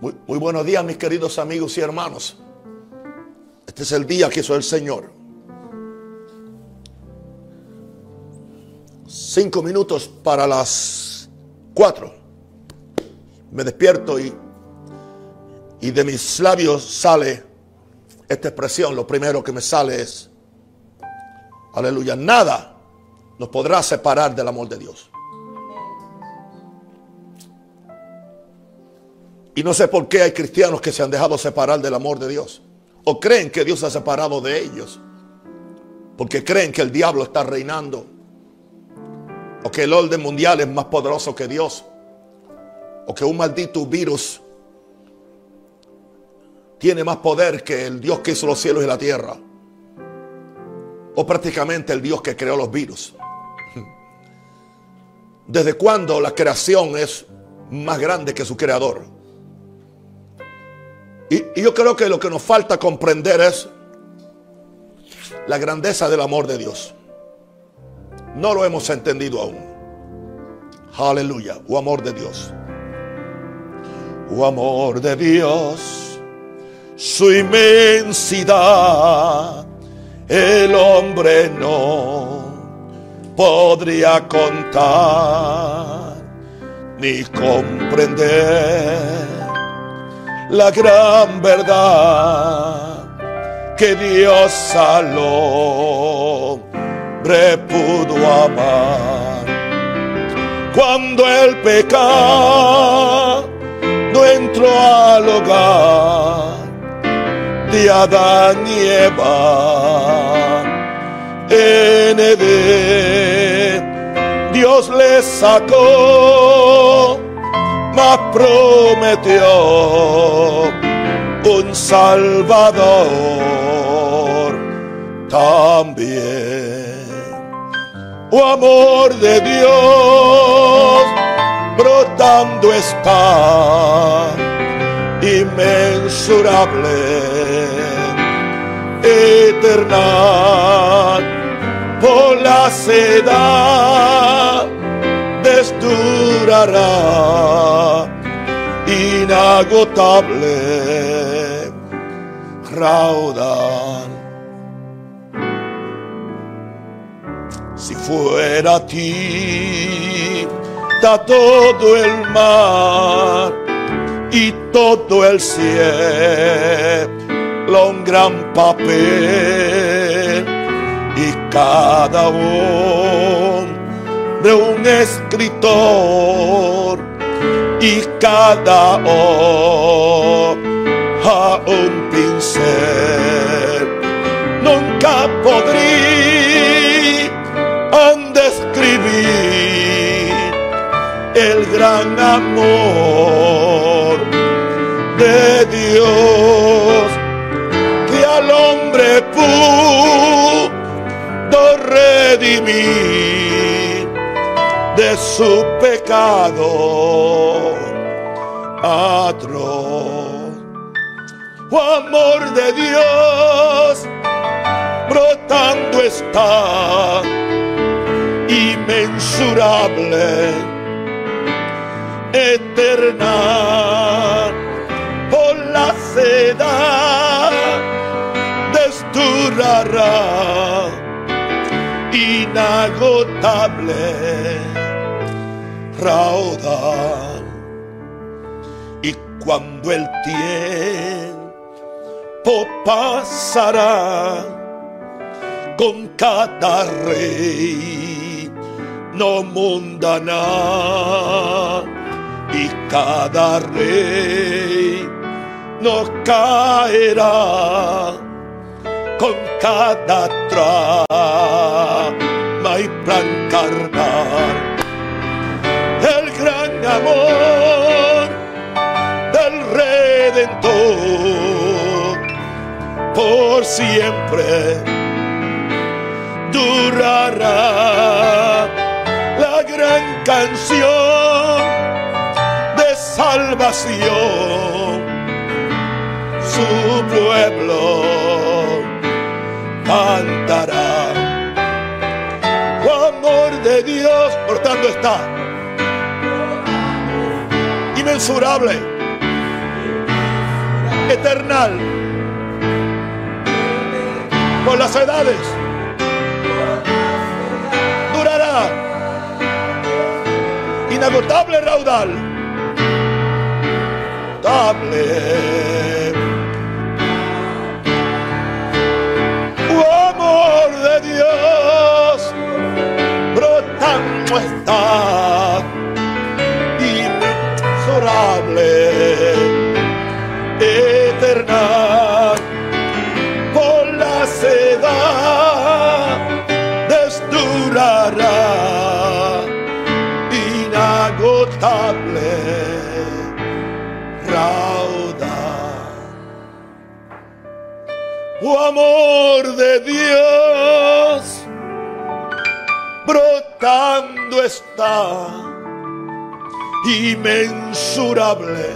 Muy, buenos días, mis queridos amigos y hermanos. Este es el día que hizo el Señor. Cinco minutos para las cuatro. Me despierto y, y de mis labios sale esta expresión. Lo primero que me sale es, aleluya, nada nos podrá separar del amor de Dios. Y no sé por qué hay cristianos que se han dejado separar del amor de Dios. O creen que Dios se ha separado de ellos. Porque creen que el diablo está reinando. O que el orden mundial es más poderoso que Dios. O que un maldito virus tiene más poder que el Dios que hizo los cielos y la tierra. O prácticamente el Dios que creó los virus. ¿Desde cuándo la creación es más grande que su creador? Y, yo creo que lo que nos falta comprender es la grandeza del amor de Dios. No lo hemos entendido aún. Aleluya, o amor de Dios. O amor de Dios, su inmensidad, el hombre no podría contar ni comprender la gran verdad que Dios al hombre pudo amar. Cuando el pecado entró al hogar de Adán y Eva, en Edén Dios les sacó prometió un Salvador también. Oh amor de Dios brotando está inmensurable, eterna por la seda inagotable raudal. Si fuera ti, da todo el mar y todo el cielo un gran papel y cada uno de un escritor y cada hoja un pincel. Nunca podría describir el gran amor de Dios que al hombre pudo redimir de su pecado atroz. Oh, amor de Dios brotando está inmensurable, eterna por la seda desturará inagotable raudal. Y cuando el tiempo pasará con cada rey no mundana y cada rey no caerá con cada trama y plan carnal el gran amor del Redentor por siempre durará. La gran canción de salvación su pueblo cantará. Amor de Dios portando está inmensurable, eternal por las edades. Durará inagotable raudal. Dable. Amor de Dios brotando está inexorable, eterna por la seda desdurará inagotable raudal. Amor de Dios brotando está inmensurable,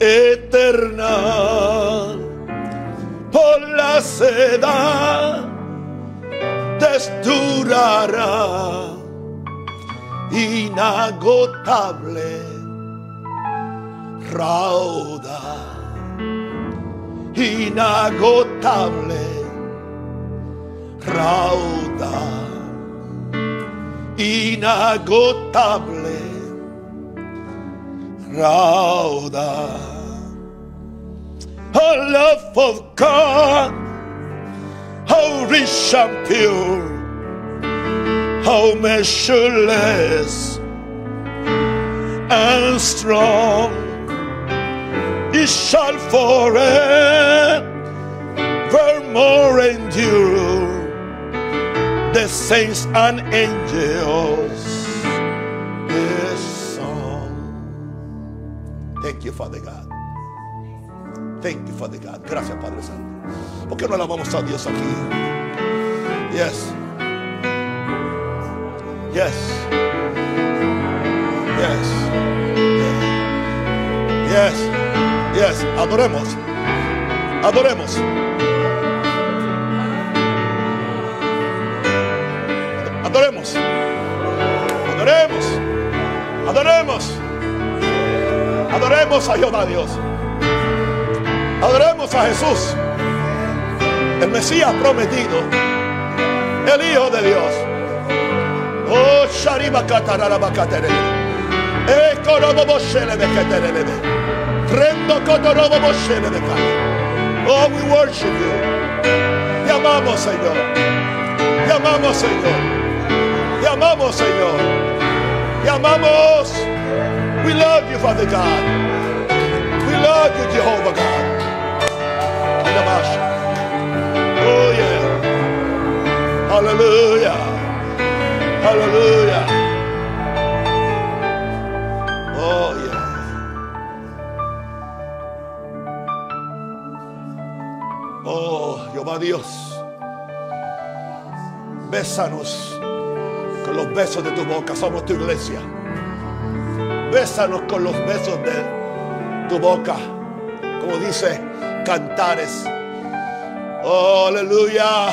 eterna por la seda desdurará inagotable rauda inagotable rauda inagotable rauda. A love of God. How rich and pure. How measureless. And strong. It shall forevermore endure. The saints and angels thank you father god thank you father god gracias padre santo ¿por qué no alabamos a Dios aquí yes Yes. Yes. Yes. Yes. Adoremos. Adoremos. Adoremos. Adoremos. Adoremos. Adoremos a Jehová Dios. Adoremos a Jesús. El Mesías prometido. El Hijo de Dios. Oh, Shariba Kataraba Katerebe. E Korobo Boshele Beketerebe. Rendo Kotorobo Boshele Bekay. Oh, we worship you. Te amamos, Señor. Te amamos, Señor. Te amamos, Señor. Te amamos. We love you, Father God. We love you, Jehovah God. Oh, yeah. Hallelujah. Hallelujah. Oh, yeah. Oh, Jehová Dios. Bésanos con los besos de tu boca. Somos tu iglesia. Bésanos con los besos de tu boca. Como dice Cantares. Oh, aleluya.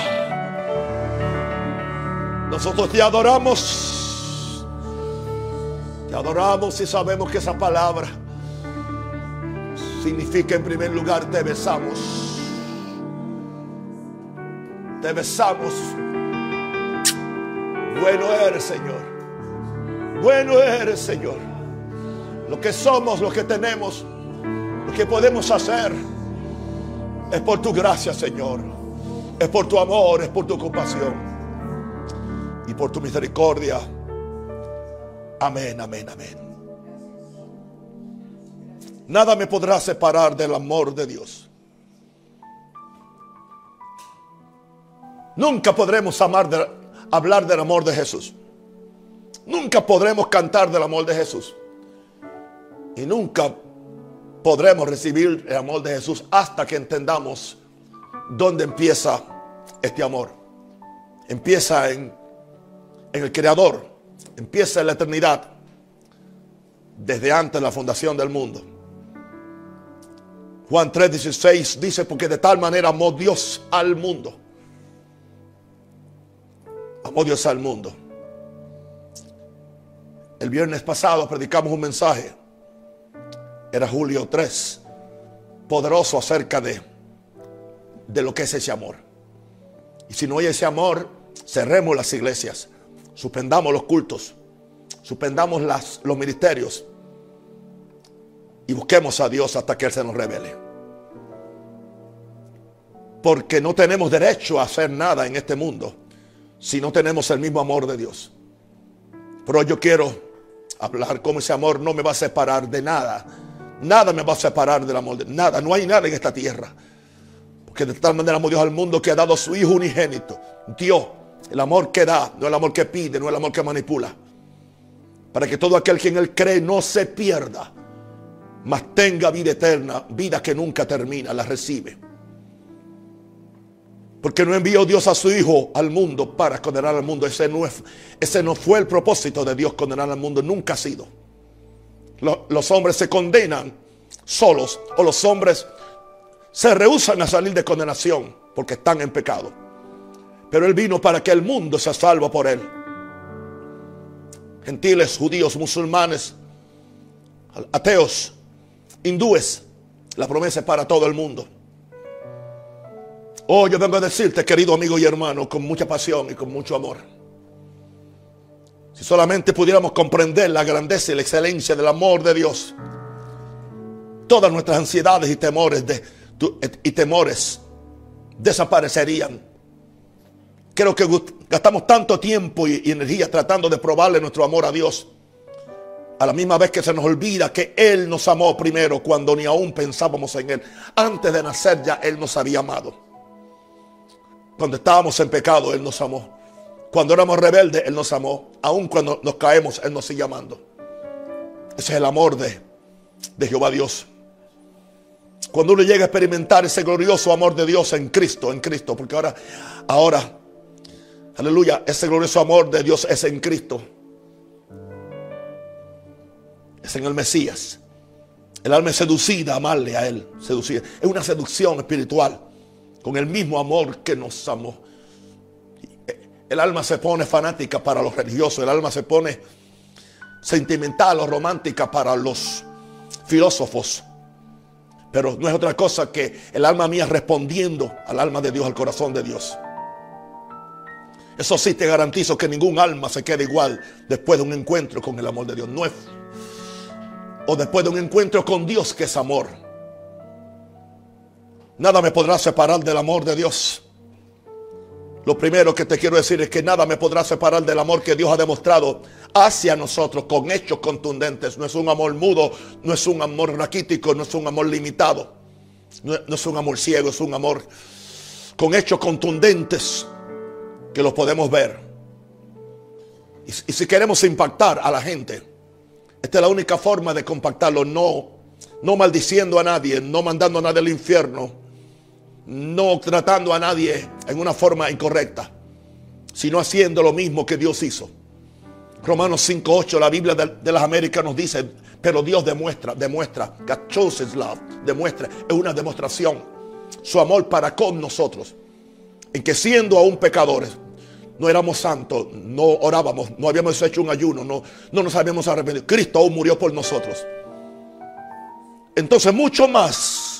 Nosotros te adoramos. Te adoramos y sabemos que esa palabra significa en primer lugar te besamos. Te besamos. Bueno eres, Señor. Bueno eres, Señor. Lo que somos, lo que tenemos, lo que podemos hacer es por tu gracia, Señor. Es por tu amor, es por tu compasión y por tu misericordia. Amén, amén, amén. Nada me podrá separar del amor de Dios. Nunca podremos amar de- hablar del amor de Jesús. Nunca podremos cantar del amor de Jesús. Y nunca podremos recibir el amor de Jesús hasta que entendamos dónde empieza este amor. Empieza en, en el Creador. Empieza en la eternidad. Desde antes de la fundación del mundo. Juan 3:16 dice, porque de tal manera amó Dios al mundo. Amó Dios al mundo. El viernes pasado predicamos un mensaje. Era julio 3 poderoso acerca de, de lo que es ese amor. Y si no hay ese amor, cerremos las iglesias, suspendamos los cultos, suspendamos los ministerios y busquemos a Dios hasta que Él se nos revele. Porque no tenemos derecho a hacer nada en este mundo si no tenemos el mismo amor de Dios. Pero yo quiero hablar como ese amor no me va a separar de nada. Nada me va a separar del amor de nada. No hay nada en esta tierra. Porque de tal manera amó Dios al mundo que ha dado a su Hijo unigénito. Dios, el amor que da, no el amor que pide, no el amor que manipula. Para que todo aquel que en Él cree no se pierda, mas tenga vida eterna, vida que nunca termina, la recibe. Porque no envió Dios a su Hijo al mundo para condenar al mundo. Ese no, ese no fue el propósito de Dios condenar al mundo. Nunca ha sido. Los, hombres se condenan solos o los hombres se rehusan a salir de condenación porque están en pecado. Pero Él vino para que el mundo se salva por Él. Gentiles, judíos, musulmanes, ateos, hindúes. La promesa es para todo el mundo. Oh, yo vengo a decirte, querido amigo y hermano, con mucha pasión y con mucho amor. Si solamente pudiéramos comprender la grandeza y la excelencia del amor de Dios, todas nuestras ansiedades y temores, desaparecerían. Creo que gastamos tanto tiempo y, y energía tratando de probarle nuestro amor a Dios. A la misma vez que se nos olvida que Él nos amó primero cuando ni aún pensábamos en Él. Antes de nacer ya Él nos había amado. Cuando estábamos en pecado, Él nos amó. Cuando éramos rebeldes, Él nos amó. Aun cuando nos caemos, Él nos sigue amando. Ese es el amor de, de Jehová Dios. Cuando uno llega a experimentar ese glorioso amor de Dios en Cristo, en Cristo, porque ahora, ahora, aleluya, ese glorioso amor de Dios es en Cristo. Es en el Mesías. El alma es seducida a amarle a Él. Seducida. Es una seducción espiritual con el mismo amor que nos amó. El alma se pone fanática para los religiosos, el alma se pone sentimental o romántica para los filósofos. Pero no es otra cosa que el alma mía respondiendo al alma de Dios, al corazón de Dios. Eso sí te garantizo que ningún alma se queda igual después de un encuentro con el amor de Dios. No es. O después de un encuentro con Dios que es amor. Nada me podrá separar del amor de Dios. Lo primero que te quiero decir es que nada me podrá separar del amor que Dios ha demostrado hacia nosotros con hechos contundentes. No es un amor mudo, no es un amor raquítico, no es un amor limitado. No, es un amor ciego, es un amor con hechos contundentes que los podemos ver. Y, si queremos impactar a la gente, esta es la única forma de compactarlo, no, no maldiciendo a nadie, no mandando a nadie al infierno no tratando a nadie en una forma incorrecta, sino haciendo lo mismo que Dios hizo. Romanos 5.8, la Biblia de, las Américas nos dice, pero Dios demuestra, demuestra, God chose love, demuestra, es una demostración, su amor para con nosotros, en que siendo aún pecadores, no éramos santos, no orábamos, no habíamos hecho un ayuno, no, no nos habíamos arrepentido. Cristo aún murió por nosotros. Entonces mucho más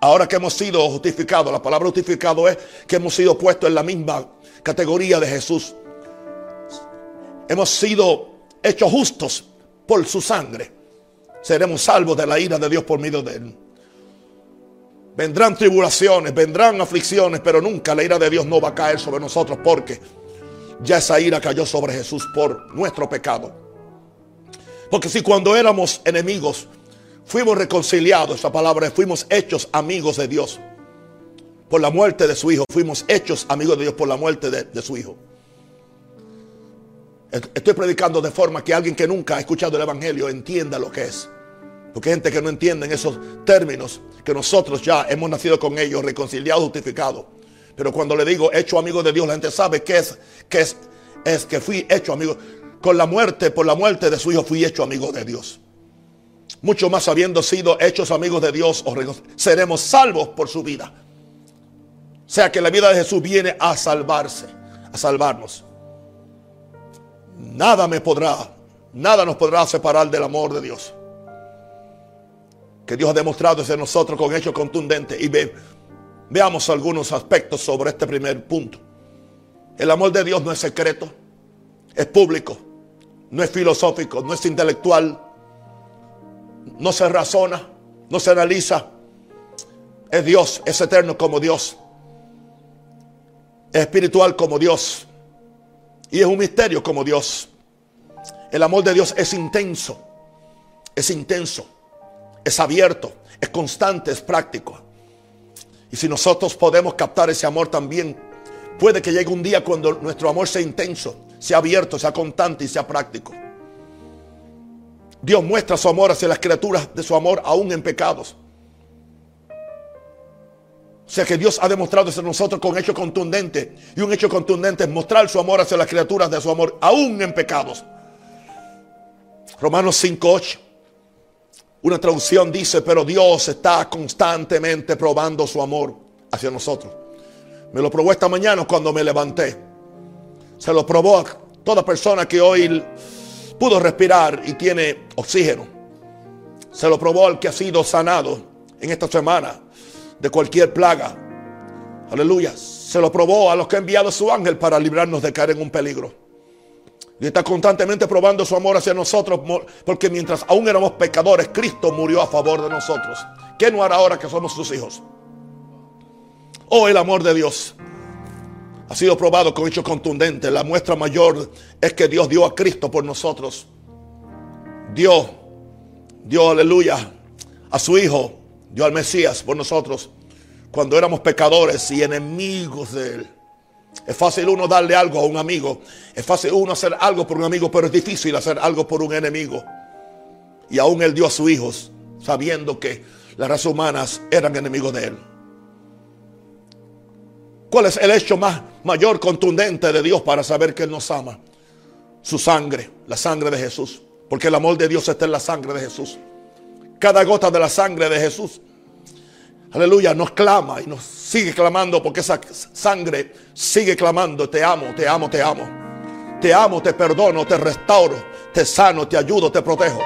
Ahora que hemos sido justificados, la palabra justificado es que hemos sido puestos en la misma categoría de Jesús. Hemos sido hechos justos por su sangre. Seremos salvos de la ira de Dios por medio de él. Vendrán tribulaciones, vendrán aflicciones, pero nunca la ira de Dios no va a caer sobre nosotros porque ya esa ira cayó sobre Jesús por nuestro pecado. Porque si cuando éramos enemigos, Fuimos reconciliados, esa palabra, fuimos hechos amigos de Dios por la muerte de su Hijo. Fuimos hechos amigos de Dios por la muerte de, su Hijo. Estoy predicando de forma que alguien que nunca ha escuchado el Evangelio entienda lo que es. Porque hay gente que no entiende en esos términos que nosotros ya hemos nacido con ellos, reconciliados, justificados. Pero cuando le digo hecho amigo de Dios, la gente sabe que es, que es, es que fui hecho amigo. Con la muerte, por la muerte de su hijo, fui hecho amigo de Dios mucho más habiendo sido hechos amigos de Dios, seremos salvos por su vida. O sea que la vida de Jesús viene a salvarse, a salvarnos. Nada me podrá, nada nos podrá separar del amor de Dios. que Dios ha demostrado hacia nosotros con hechos contundentes. Y ve, veamos algunos aspectos sobre este primer punto. El amor de Dios no es secreto, es público, no es filosófico, no es intelectual, no se razona, no se analiza. Es Dios, es eterno como Dios, es espiritual como Dios y es un misterio como Dios. El amor de Dios es intenso, es intenso, es abierto, es constante, es práctico. Y si nosotros podemos captar ese amor también, puede que llegue un día cuando nuestro amor sea intenso, sea abierto, sea constante y sea práctico. Dios muestra su amor hacia las criaturas de su amor aún en pecados. O sea que Dios ha demostrado hacia nosotros con hechos contundentes. Y un hecho contundente es mostrar su amor hacia las criaturas de su amor aún en pecados. Romanos 5.8. Una traducción dice, pero Dios está constantemente probando su amor hacia nosotros. Me lo probó esta mañana cuando me levanté. Se lo probó a toda persona que hoy pudo respirar y tiene oxígeno. Se lo probó al que ha sido sanado en esta semana de cualquier plaga. Aleluya. Se lo probó a los que ha enviado su ángel para librarnos de caer en un peligro. Y está constantemente probando su amor hacia nosotros, porque mientras aún éramos pecadores, Cristo murió a favor de nosotros. ¿Qué no hará ahora que somos sus hijos? Oh, el amor de Dios ha sido probado con hechos contundentes. La muestra mayor es que Dios dio a Cristo por nosotros. Dios, dio, aleluya, a su Hijo, dio al Mesías por nosotros cuando éramos pecadores y enemigos de Él. Es fácil uno darle algo a un amigo. Es fácil uno hacer algo por un amigo, pero es difícil hacer algo por un enemigo. Y aún Él dio a sus hijos, sabiendo que las razas humanas eran enemigos de Él. ¿Cuál es el hecho más mayor, contundente de Dios para saber que Él nos ama? Su sangre, la sangre de Jesús. Porque el amor de Dios está en la sangre de Jesús. Cada gota de la sangre de Jesús, aleluya, nos clama y nos sigue clamando porque esa sangre sigue clamando, te amo, te amo, te amo. Te amo, te perdono, te restauro, te sano, te ayudo, te protejo.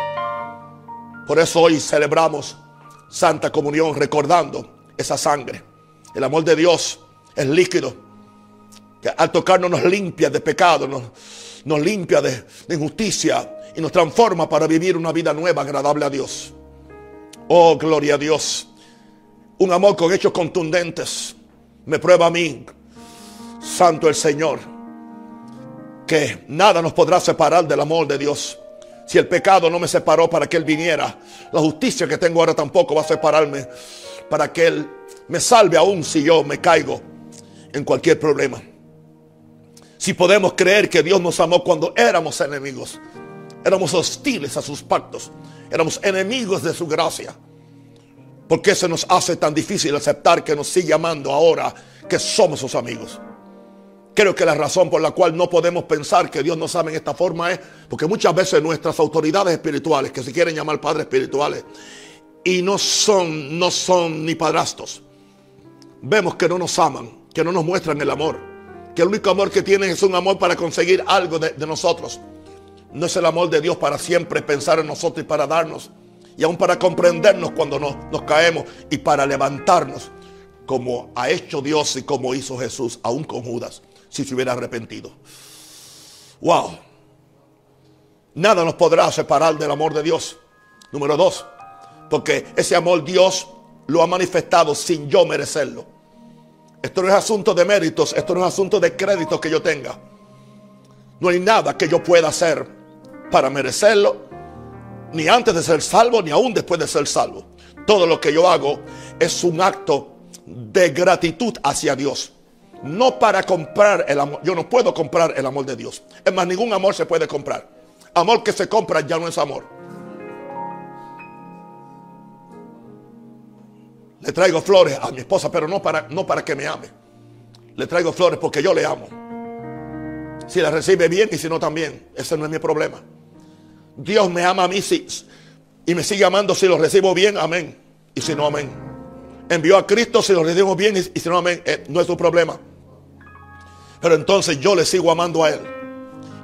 Por eso hoy celebramos Santa Comunión recordando esa sangre. El amor de Dios es líquido. Que al tocarnos nos limpia de pecado, nos, limpia de injusticia y nos transforma para vivir una vida nueva, agradable a Dios. Oh, gloria a Dios. Un amor con hechos contundentes. Me prueba a mí, Santo el Señor, que nada nos podrá separar del amor de Dios. Si el pecado no me separó para que Él viniera, la justicia que tengo ahora tampoco va a separarme para que Él me salve aún si yo me caigo en cualquier problema. Si podemos creer que Dios nos amó cuando éramos enemigos, éramos hostiles a sus pactos, éramos enemigos de su gracia. ¿Por qué se nos hace tan difícil aceptar que nos sigue amando ahora que somos sus amigos? Creo que la razón por la cual no podemos pensar que Dios nos ama en esta forma es porque muchas veces nuestras autoridades espirituales, que se quieren llamar padres espirituales, y no son, no son ni padrastros, vemos que no nos aman que no nos muestran el amor. Que el único amor que tienen es un amor para conseguir algo de, nosotros. No es el amor de Dios para siempre pensar en nosotros y para darnos. Y aún para comprendernos cuando nos, nos caemos y para levantarnos. Como ha hecho Dios y como hizo Jesús, aún con Judas, si se hubiera arrepentido. Wow. Nada nos podrá separar del amor de Dios. Número dos, porque ese amor Dios lo ha manifestado sin yo merecerlo. Esto no es asunto de méritos, esto no es asunto de créditos que yo tenga. No hay nada que yo pueda hacer para merecerlo, ni antes de ser salvo, ni aún después de ser salvo. Todo lo que yo hago es un acto de gratitud hacia Dios. No para comprar el amor. Yo no puedo comprar el amor de Dios. Es más, ningún amor se puede comprar. Amor que se compra ya no es amor. Le traigo flores a mi esposa, pero no para, no para que me ame. Le traigo flores porque yo le amo. Si la recibe bien y si no también. Ese no es mi problema. Dios me ama a mí y me sigue amando si lo recibo bien, amén. Y si no, amén. Envió a Cristo si lo recibo bien y, si no, amén. Eh, no es su problema. Pero entonces yo le sigo amando a Él.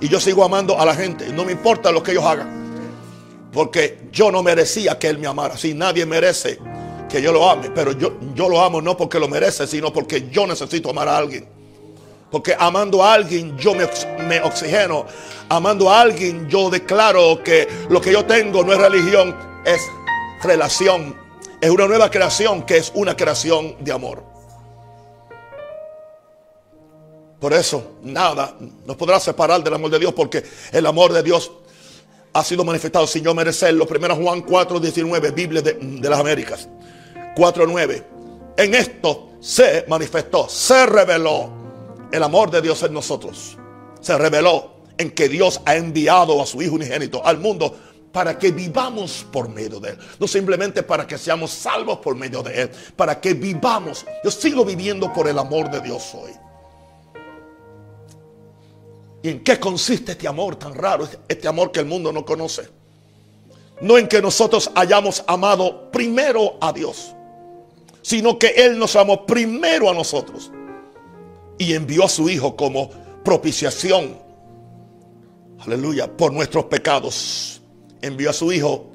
Y yo sigo amando a la gente. No me importa lo que ellos hagan. Porque yo no merecía que Él me amara. Si nadie merece que yo lo ame. Pero yo, yo lo amo no porque lo merece, sino porque yo necesito amar a alguien. Porque amando a alguien yo me, me, oxigeno. Amando a alguien yo declaro que lo que yo tengo no es religión, es relación. Es una nueva creación que es una creación de amor. Por eso nada nos podrá separar del amor de Dios porque el amor de Dios ha sido manifestado sin yo merecerlo. Primero Juan 4, 19, Biblia de, de las Américas. 4.9. En esto se manifestó, se reveló el amor de Dios en nosotros. Se reveló en que Dios ha enviado a su Hijo unigénito al mundo para que vivamos por medio de Él. No simplemente para que seamos salvos por medio de Él, para que vivamos. Yo sigo viviendo por el amor de Dios hoy. ¿Y en qué consiste este amor tan raro? Este amor que el mundo no conoce. No en que nosotros hayamos amado primero a Dios sino que Él nos amó primero a nosotros y envió a su Hijo como propiciación, aleluya, por nuestros pecados. Envió a su Hijo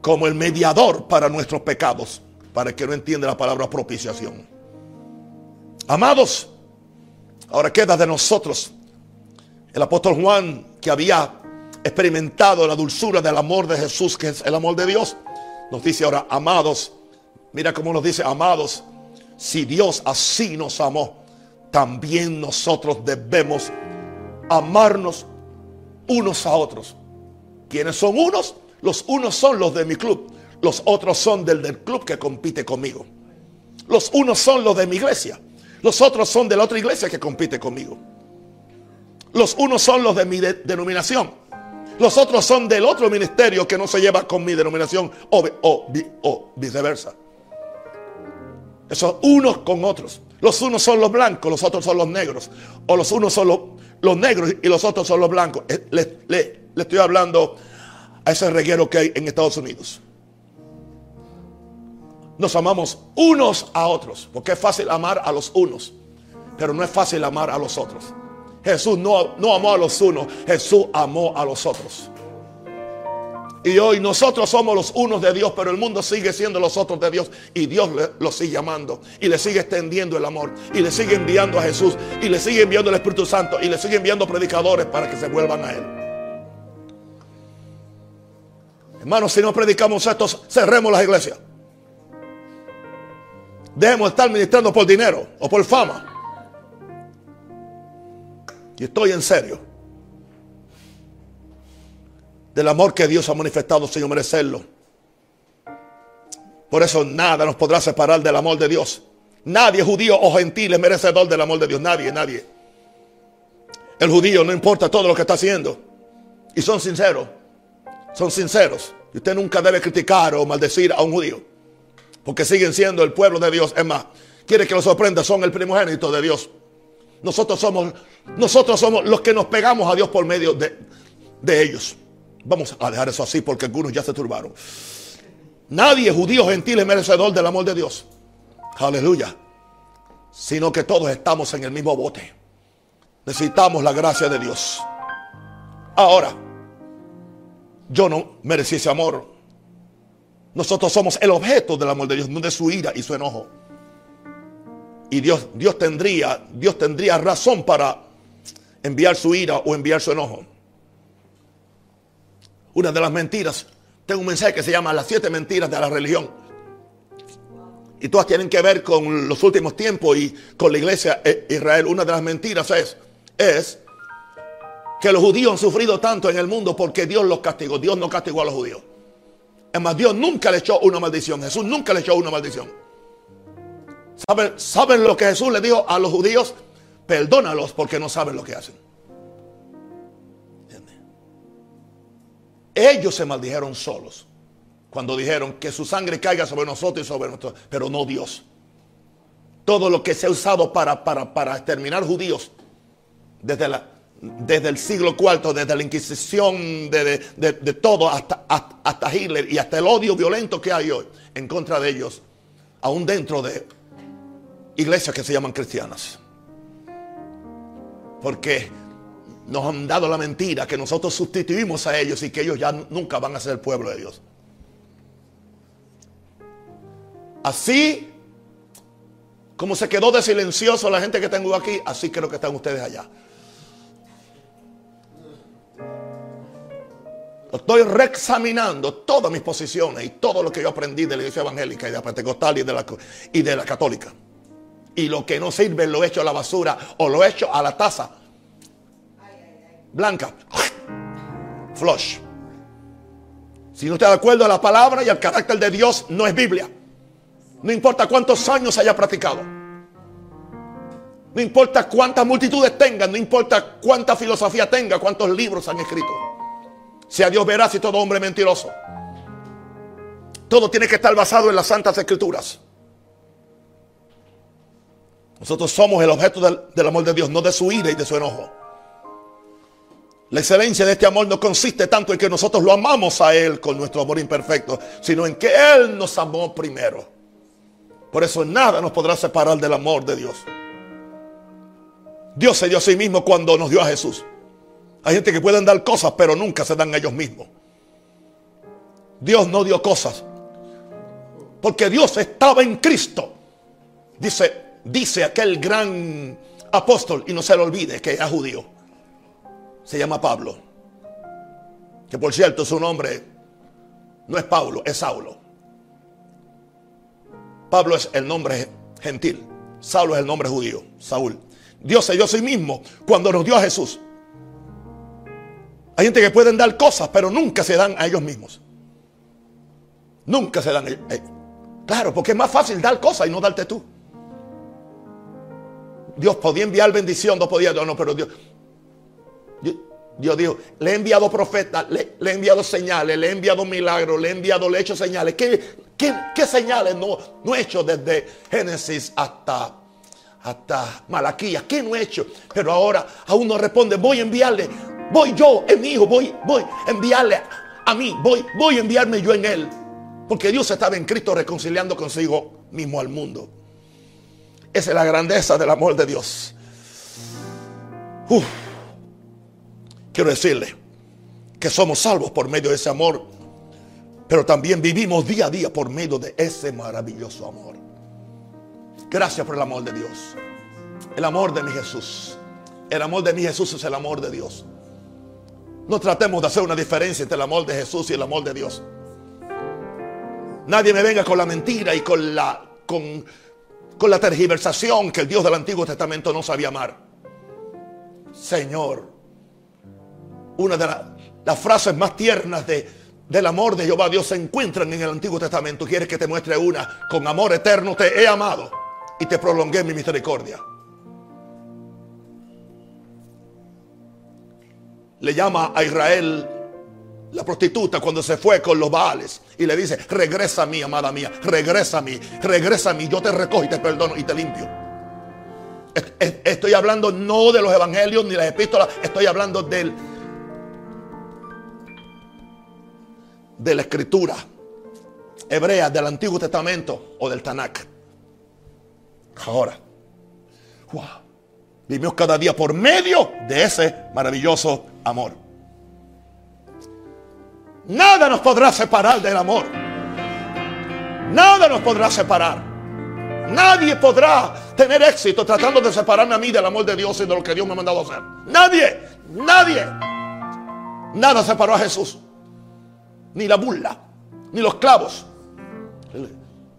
como el mediador para nuestros pecados, para el que no entiende la palabra propiciación. Amados, ahora queda de nosotros el apóstol Juan que había experimentado la dulzura del amor de Jesús, que es el amor de Dios. Nos dice ahora, amados, Mira cómo nos dice, amados, si Dios así nos amó, también nosotros debemos amarnos unos a otros. ¿Quiénes son unos? Los unos son los de mi club. Los otros son del del club que compite conmigo. Los unos son los de mi iglesia. Los otros son de la otra iglesia que compite conmigo. Los unos son los de mi denominación. Los otros son del otro ministerio que no se lleva con mi denominación o, viceversa. Esos unos con otros. Los unos son los blancos, los otros son los negros. O los unos son los, negros y los otros son los blancos. Eh, le, estoy hablando a ese reguero que hay en Estados Unidos. Nos amamos unos a otros. Porque es fácil amar a los unos. Pero no es fácil amar a los otros. Jesús no, no amó a los unos. Jesús amó a los otros. Y hoy nosotros somos los unos de Dios, pero el mundo sigue siendo los otros de Dios. Y Dios lo sigue amando. Y le sigue extendiendo el amor. Y le sigue enviando a Jesús. Y le sigue enviando el Espíritu Santo. Y le sigue enviando predicadores para que se vuelvan a Él. Hermanos, si no predicamos esto, cerremos las iglesias. Dejemos de estar ministrando por dinero o por fama. Y estoy en serio del amor que Dios ha manifestado sin merecerlo. Por eso nada nos podrá separar del amor de Dios. Nadie judío o gentil es merecedor del amor de Dios. Nadie, nadie. El judío no importa todo lo que está haciendo. Y son sinceros. Son sinceros. Y usted nunca debe criticar o maldecir a un judío. Porque siguen siendo el pueblo de Dios. Es más, quiere que lo sorprenda, son el primogénito de Dios. Nosotros somos, nosotros somos los que nos pegamos a Dios por medio de, de ellos. Vamos a dejar eso así porque algunos ya se turbaron. Nadie, judío, gentil, es merecedor del amor de Dios. Aleluya. Sino que todos estamos en el mismo bote. Necesitamos la gracia de Dios. Ahora, yo no merecí ese amor. Nosotros somos el objeto del amor de Dios, no de su ira y su enojo. Y Dios, Dios tendría, Dios tendría razón para enviar su ira o enviar su enojo una de las mentiras. Tengo un mensaje que se llama Las siete mentiras de la religión. Y todas tienen que ver con los últimos tiempos y con la iglesia de Israel. Una de las mentiras es, es que los judíos han sufrido tanto en el mundo porque Dios los castigó. Dios no castigó a los judíos. Es más, Dios nunca le echó una maldición. Jesús nunca le echó una maldición. ¿Saben, ¿Saben lo que Jesús le dijo a los judíos? Perdónalos porque no saben lo que hacen. Ellos se maldijeron solos cuando dijeron que su sangre caiga sobre nosotros y sobre nosotros, pero no Dios. Todo lo que se ha usado para, para, para exterminar judíos desde, la, desde el siglo IV, desde la Inquisición, de, de, todo, hasta, hasta, Hitler y hasta el odio violento que hay hoy en contra de ellos, aún dentro de iglesias que se llaman cristianas. Porque nos han dado la mentira que nosotros sustituimos a ellos y que ellos ya nunca van a ser el pueblo de Dios. Así como se quedó de silencioso la gente que tengo aquí, así creo que están ustedes allá. Estoy reexaminando todas mis posiciones y todo lo que yo aprendí de la iglesia evangélica y de la pentecostal y de la, y de la católica. Y lo que no sirve lo he hecho a la basura o lo he hecho a la taza blanca. Flush. Si no está de acuerdo a la palabra y al carácter de Dios, no es Biblia. No importa cuántos años haya practicado. No importa cuántas multitudes tengan, no importa cuánta filosofía tenga, cuántos libros han escrito. Sea Dios veraz y todo hombre mentiroso. Todo tiene que estar basado en las santas escrituras. Nosotros somos el objeto del, amor de Dios, no de su ira y de su enojo. La excelencia de este amor no consiste tanto en que nosotros lo amamos a Él con nuestro amor imperfecto, sino en que Él nos amó primero. Por eso nada nos podrá separar del amor de Dios. Dios se dio a sí mismo cuando nos dio a Jesús. Hay gente que pueden dar cosas, pero nunca se dan a ellos mismos. Dios no dio cosas. Porque Dios estaba en Cristo. Dice, dice aquel gran apóstol, y no se lo olvide, que es judío. Se llama Pablo. Que por cierto su nombre no es Pablo, es Saulo. Pablo es el nombre gentil. Saulo es el nombre judío, Saúl. Dios se dio a sí mismo cuando nos dio a Jesús. Hay gente que pueden dar cosas, pero nunca se dan a ellos mismos. Nunca se dan. Eh, claro, porque es más fácil dar cosas y no darte tú. Dios podía enviar bendición, no podía, no, pero Dios, Dios, dijo, le he enviado profetas, le, he enviado señales, le he enviado milagros, le he enviado, le he hecho señales. ¿Qué, qué, señales no, no he hecho desde Génesis hasta hasta. ¿Qué no he hecho? Pero ahora aún no responde. Voy a enviarle. Voy yo en mi hijo. Voy, voy a enviarle a mí. Voy, voy a enviarme yo en él. Porque Dios estaba en Cristo reconciliando consigo mismo al mundo. Esa es la grandeza del amor de Dios. Quiero decirle que somos salvos por medio de ese amor. Pero también vivimos día a día por medio de ese maravilloso amor. Gracias por el amor de Dios. El amor de mi Jesús. El amor de mi Jesús es el amor de Dios. No tratemos de hacer una diferencia entre el amor de Jesús y el amor de Dios. Nadie me venga con la mentira y con la, con, la tergiversación que el Dios del Antiguo Testamento no sabía amar. Señor, una de las frases más tiernas de, del amor de Jehová Dios se encuentran en el Antiguo Testamento. ¿Quieres que te muestre una? Con amor eterno te he amado y te prolongué mi misericordia. Le llama a Israel la prostituta cuando se fue con los baales y le dice, regresa a mí, amada mía, regresa a mí, regresa a mí, yo te recojo y te perdono y te limpio. Estoy hablando no de los evangelios ni las epístolas, estoy hablando del de la escritura hebrea del Antiguo Testamento o del Tanakh. Ahora, vivimos cada día por medio de ese maravilloso amor. Nada nos podrá separar del amor. Nada nos podrá separar. Nadie podrá tener éxito tratando de separarme a mí del amor de Dios y de lo que Dios me ha mandado hacer. Nadie, nadie. Nada separó a Jesús. Ni la burla, ni los clavos,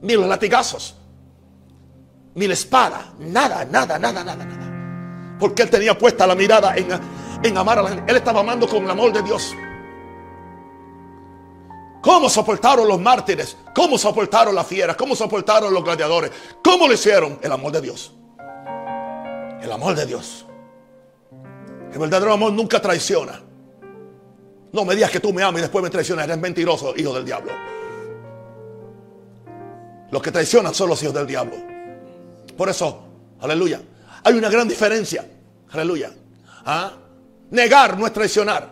ni los latigazos ni la espada, nada, nada, nada, nada, nada. Porque él tenía puesta la mirada en, en amar a la gente. Él estaba amando con el amor de Dios. ¿Cómo soportaron los mártires? ¿Cómo soportaron las fieras? ¿Cómo soportaron los gladiadores? ¿Cómo lo hicieron? El amor de Dios. El amor de Dios. El verdadero amor nunca traiciona. No me digas que tú me amas y después me traicionas. Eres mentiroso, hijo del diablo. Los que traicionan son los hijos del diablo. Por eso, aleluya. Hay una gran diferencia. Aleluya. ¿Ah? Negar no es traicionar.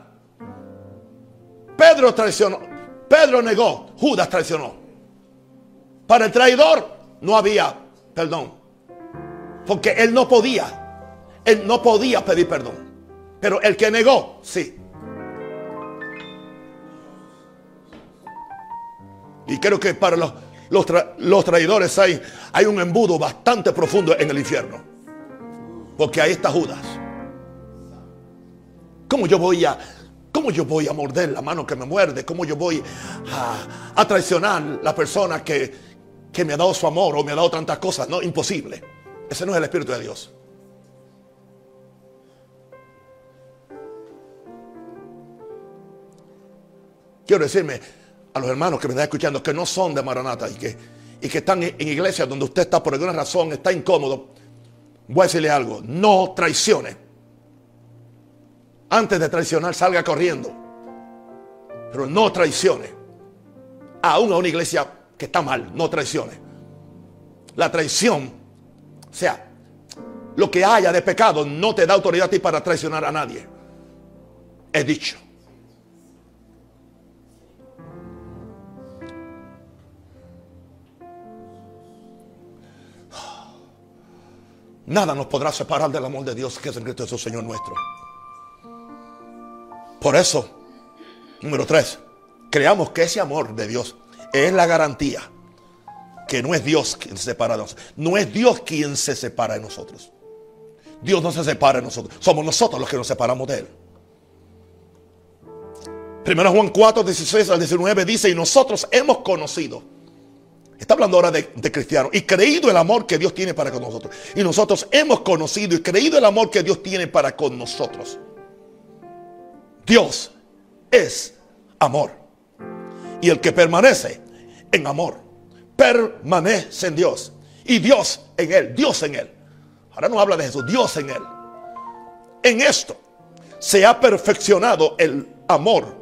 Pedro traicionó. Pedro negó. Judas traicionó. Para el traidor no había perdón. Porque él no podía. Él no podía pedir perdón. Pero el que negó, sí. Y creo que para los, los, traidores hay, hay un embudo bastante profundo en el infierno. Porque ahí está Judas. ¿Cómo yo voy a, cómo yo voy a morder la mano que me muerde? ¿Cómo yo voy a, a traicionar la persona que, que me ha dado su amor o me ha dado tantas cosas? No, imposible. Ese no es el Espíritu de Dios. Quiero decirme a los hermanos que me están escuchando que no son de Maranata y que, y que están en, iglesias donde usted está por alguna razón, está incómodo. Voy a decirle algo, no traicione. Antes de traicionar, salga corriendo. Pero no traicione. Aún a una iglesia que está mal, no traicione. La traición, o sea, lo que haya de pecado no te da autoridad a ti para traicionar a nadie. He dicho. Nada nos podrá separar del amor de Dios que es en Cristo Jesús, Señor nuestro. Por eso, número tres, creamos que ese amor de Dios es la garantía que no es Dios quien se separa de nosotros. No es Dios quien se separa de nosotros. Dios no se separa de nosotros. Somos nosotros los que nos separamos de Él. Primero Juan 4, 16 al 19 dice, y nosotros hemos conocido Está hablando ahora de, cristianos. Y creído el amor que Dios tiene para con nosotros. Y nosotros hemos conocido y creído el amor que Dios tiene para con nosotros. Dios es amor. Y el que permanece en amor, permanece en Dios. Y Dios en él, Dios en él. Ahora no habla de Jesús, Dios en él. En esto se ha perfeccionado el amor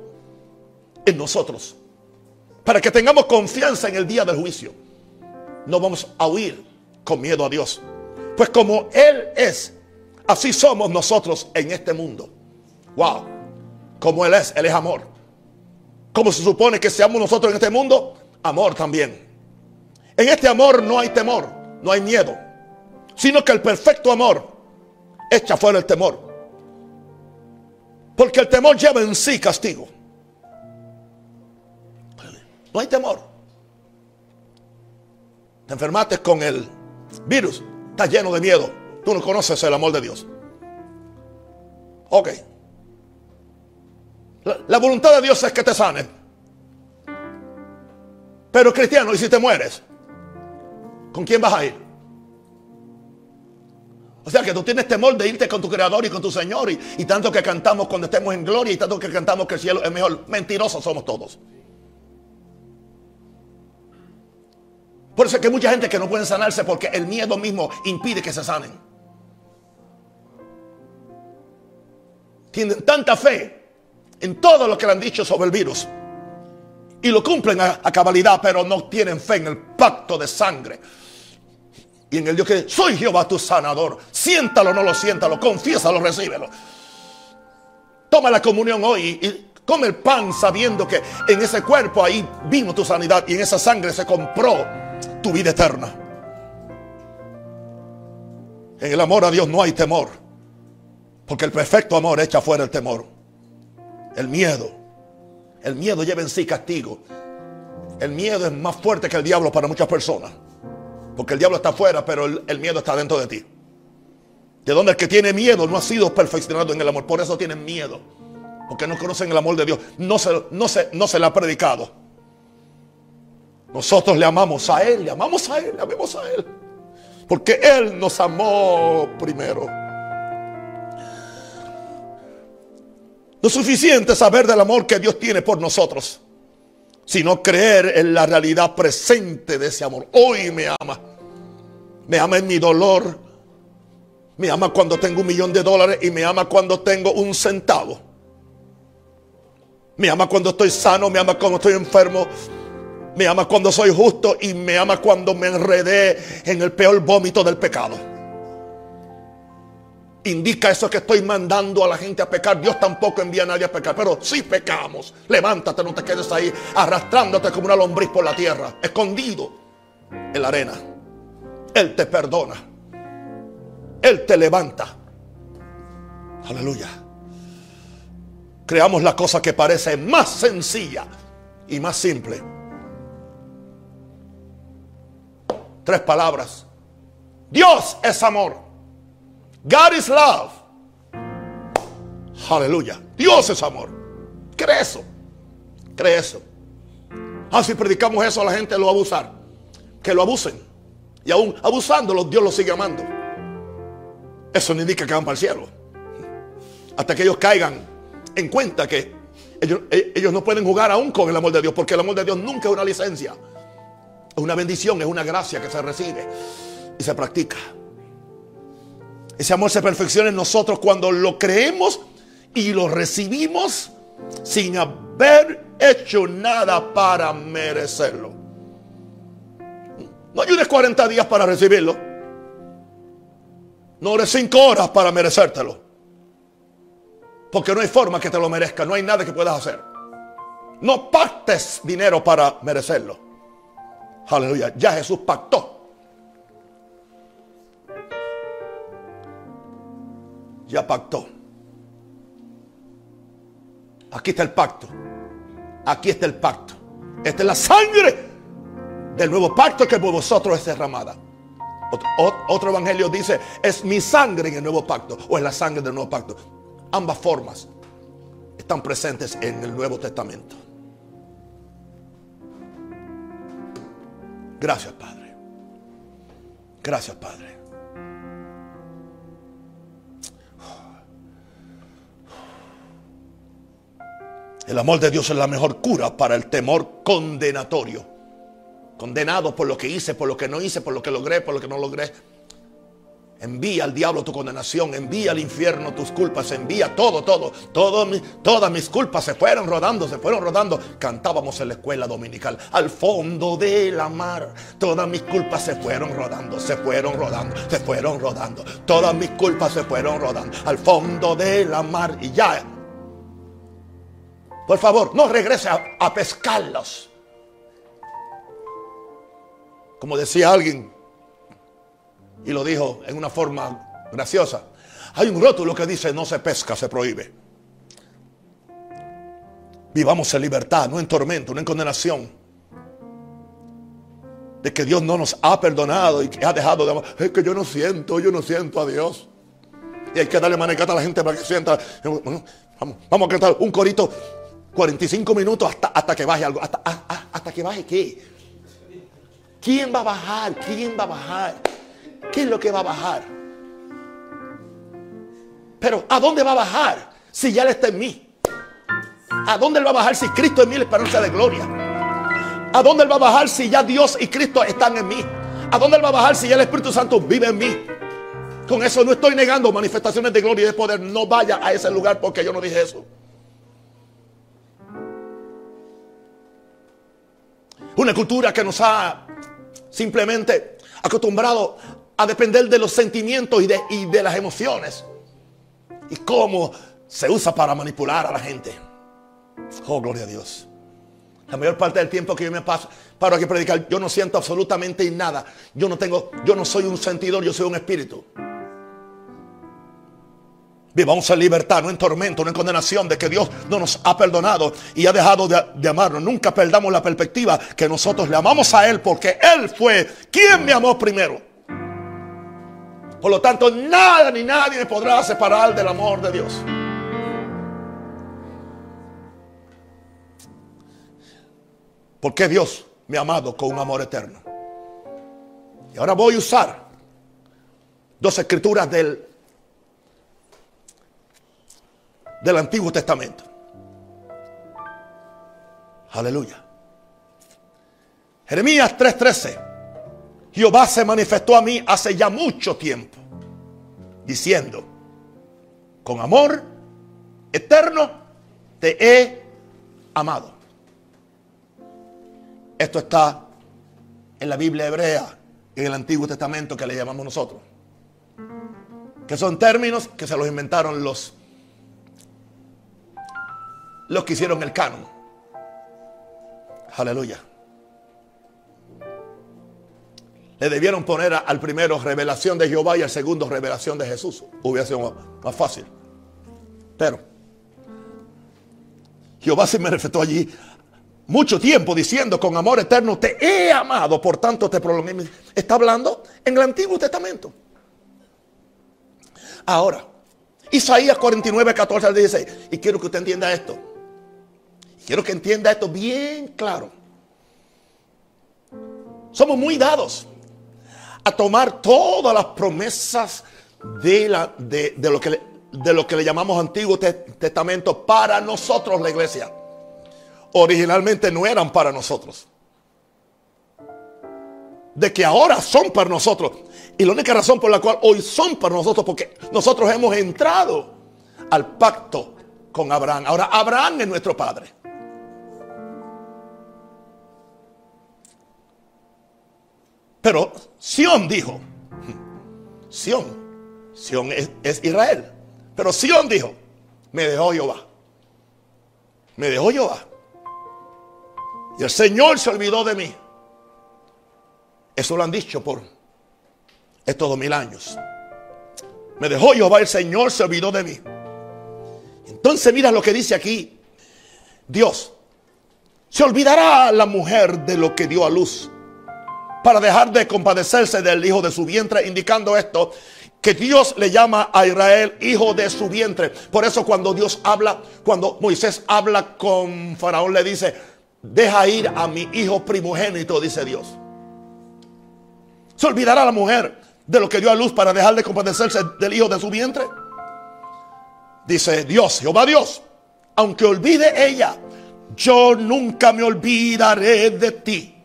en nosotros para que tengamos confianza en el día del juicio. No vamos a huir con miedo a Dios. Pues como Él es, así somos nosotros en este mundo. Wow. Como Él es, Él es amor. Como se supone que seamos nosotros en este mundo, amor también. En este amor no hay temor, no hay miedo, sino que el perfecto amor echa fuera el temor. Porque el temor lleva en sí castigo. No hay temor. Te enfermaste con el virus. Estás lleno de miedo. Tú no conoces el amor de Dios. Ok. La, voluntad de Dios es que te sane. Pero cristiano, ¿y si te mueres? ¿Con quién vas a ir? O sea que tú tienes temor de irte con tu creador y con tu Señor. Y, y tanto que cantamos cuando estemos en gloria y tanto que cantamos que el cielo es mejor. Mentirosos somos todos. Por eso es que hay mucha gente que no puede sanarse porque el miedo mismo impide que se sanen. Tienen tanta fe en todo lo que le han dicho sobre el virus. Y lo cumplen a, cabalidad, pero no tienen fe en el pacto de sangre. Y en el Dios que soy Jehová tu sanador. Siéntalo, no lo siéntalo, confiésalo, recíbelo. Toma la comunión hoy y come el pan sabiendo que en ese cuerpo ahí vino tu sanidad y en esa sangre se compró tu vida eterna. En el amor a Dios no hay temor. Porque el perfecto amor echa fuera el temor. El miedo. El miedo lleva en sí castigo. El miedo es más fuerte que el diablo para muchas personas. Porque el diablo está afuera, pero el, miedo está dentro de ti. De donde el que tiene miedo no ha sido perfeccionado en el amor. Por eso tienen miedo. Porque no conocen el amor de Dios. No se, no se, no se le ha predicado. Nosotros le amamos a Él, le amamos a Él, le amamos a Él. Porque Él nos amó primero. No es suficiente saber del amor que Dios tiene por nosotros, sino creer en la realidad presente de ese amor. Hoy me ama. Me ama en mi dolor. Me ama cuando tengo un millón de dólares y me ama cuando tengo un centavo. Me ama cuando estoy sano, me ama cuando estoy enfermo. Me ama cuando soy justo y me ama cuando me enredé en el peor vómito del pecado. Indica eso que estoy mandando a la gente a pecar. Dios tampoco envía a nadie a pecar, pero si pecamos. Levántate, no te quedes ahí arrastrándote como una lombriz por la tierra, escondido en la arena. Él te perdona. Él te levanta. Aleluya. creamos la cosa que parece más sencilla y más simple. Tres palabras. Dios es amor. God is love. Aleluya. Dios es amor. Cree eso. Cree eso. Ah, si predicamos eso, la gente lo va a abusar. Que lo abusen. Y aún abusándolo, Dios lo sigue amando. Eso no indica que van para el cielo. Hasta que ellos caigan en cuenta que ellos, ellos, no pueden jugar aún con el amor de Dios. Porque el amor de Dios nunca es una licencia. Es una bendición, es una gracia que se recibe y se practica. Ese amor se perfecciona en nosotros cuando lo creemos y lo recibimos sin haber hecho nada para merecerlo. No ayudes 40 días para recibirlo. No ores 5 horas para merecértelo. Porque no hay forma que te lo merezca. No hay nada que puedas hacer. No pactes dinero para merecerlo. Aleluya. Ya Jesús pactó. Ya pactó. Aquí está el pacto. Aquí está el pacto. Esta es la sangre del nuevo pacto que por vosotros es derramada. Otro, evangelio dice, es mi sangre en el nuevo pacto o es la sangre del nuevo pacto. Ambas formas están presentes en el Nuevo Testamento. Gracias, Padre. Gracias, Padre. El amor de Dios es la mejor cura para el temor condenatorio. Condenado por lo que hice, por lo que no hice, por lo que logré, por lo que no logré. Envía al diablo tu condenación, envía al infierno tus culpas, envía todo, todo, todo todas mis culpas se fueron rodando, se fueron rodando. Cantábamos en la escuela dominical, al fondo de la mar, todas mis culpas se fueron rodando, se fueron rodando, se fueron rodando, todas mis culpas se fueron rodando, al fondo de la mar y ya por favor, no regrese a, pescarlos. Como decía alguien, y lo dijo en una forma graciosa, hay un rótulo que dice no se pesca, se prohíbe. Vivamos en libertad, no en tormento, no en condenación. De que Dios no nos ha perdonado y que ha dejado de amar. Es que yo no siento, yo no siento a Dios. Y hay que darle manecata a la gente para que sienta. vamos, vamos a cantar un corito 45 minutos hasta, hasta que baje algo. Hasta, ah, ah, hasta, que baje qué. ¿Quién va a bajar? ¿Quién va a bajar? ¿Qué es lo que va a bajar? Pero ¿a dónde va a bajar si ya Él está en mí? ¿A dónde Él va a bajar si Cristo es mi esperanza de gloria? ¿A dónde Él va a bajar si ya Dios y Cristo están en mí? ¿A dónde Él va a bajar si ya el Espíritu Santo vive en mí? Con eso no estoy negando manifestaciones de gloria y de poder. No vaya a ese lugar porque yo no dije eso. Una cultura que nos ha simplemente acostumbrado a depender de los sentimientos y de, y de las emociones. Y cómo se usa para manipular a la gente. Oh, gloria a Dios. La mayor parte del tiempo que yo me paso, paro aquí predicar, yo no siento absolutamente nada. Yo no tengo, yo no soy un sentidor, yo soy un espíritu. Vivamos en libertad, no en tormento, no en condenación de que Dios no nos ha perdonado y ha dejado de, amarnos. Nunca perdamos la perspectiva que nosotros le amamos a Él porque Él fue quien me amó primero. Por lo tanto, nada ni nadie podrá separar del amor de Dios. Porque Dios me ha amado con un amor eterno. Y ahora voy a usar dos escrituras del del Antiguo Testamento. Aleluya. Jeremías 3:13. Jehová se manifestó a mí hace ya mucho tiempo, diciendo, con amor eterno te he amado. Esto está en la Biblia hebrea, en el Antiguo Testamento que le llamamos nosotros. Que son términos que se los inventaron los los que hicieron el canon. Aleluya. Le debieron poner al primero revelación de Jehová y al segundo revelación de Jesús. Hubiera sido más fácil. Pero Jehová se manifestó allí mucho tiempo diciendo, con amor eterno te he amado, por tanto te prolongué. Está hablando en el Antiguo Testamento. Ahora, Isaías 49, 14 al 16. Y quiero que usted entienda esto. Quiero que entienda esto bien claro. Somos muy dados a tomar todas las promesas de, la, de, lo, que, de lo que le llamamos Antiguo Testamento para nosotros, la iglesia. Originalmente no eran para nosotros. De que ahora son para nosotros. Y la única razón por la cual hoy son para nosotros, porque nosotros hemos entrado al pacto con Abraham. Ahora Abraham es nuestro padre. Pero Sión dijo, Sión, Sión es, Israel. Pero Sión dijo, me dejó Jehová. Me dejó Jehová. Y el Señor se olvidó de mí. Eso lo han dicho por estos dos mil años. Me dejó Jehová, el Señor se olvidó de mí. Entonces mira lo que dice aquí. Dios, se olvidará la mujer de lo que dio a luz para dejar de compadecerse del hijo de su vientre, indicando esto, que Dios le llama a Israel hijo de su vientre. Por eso cuando Dios habla, cuando Moisés habla con Faraón, le dice, deja ir a mi hijo primogénito, dice Dios. ¿Se olvidará la mujer de lo que dio a luz para dejar de compadecerse del hijo de su vientre? Dice Dios, Jehová Dios, aunque olvide ella, yo nunca me olvidaré de ti.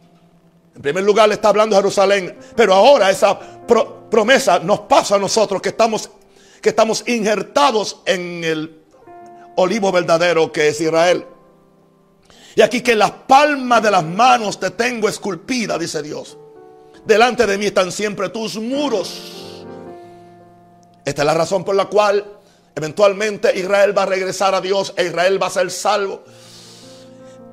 En primer lugar le está hablando a Jerusalén, pero ahora esa promesa nos pasa a nosotros que estamos, que estamos injertados en el olivo verdadero que es Israel. Y aquí que las palmas de las manos te tengo esculpida, dice Dios. Delante de mí están siempre tus muros. Esta es la razón por la cual eventualmente Israel va a regresar a Dios e Israel va a ser salvo.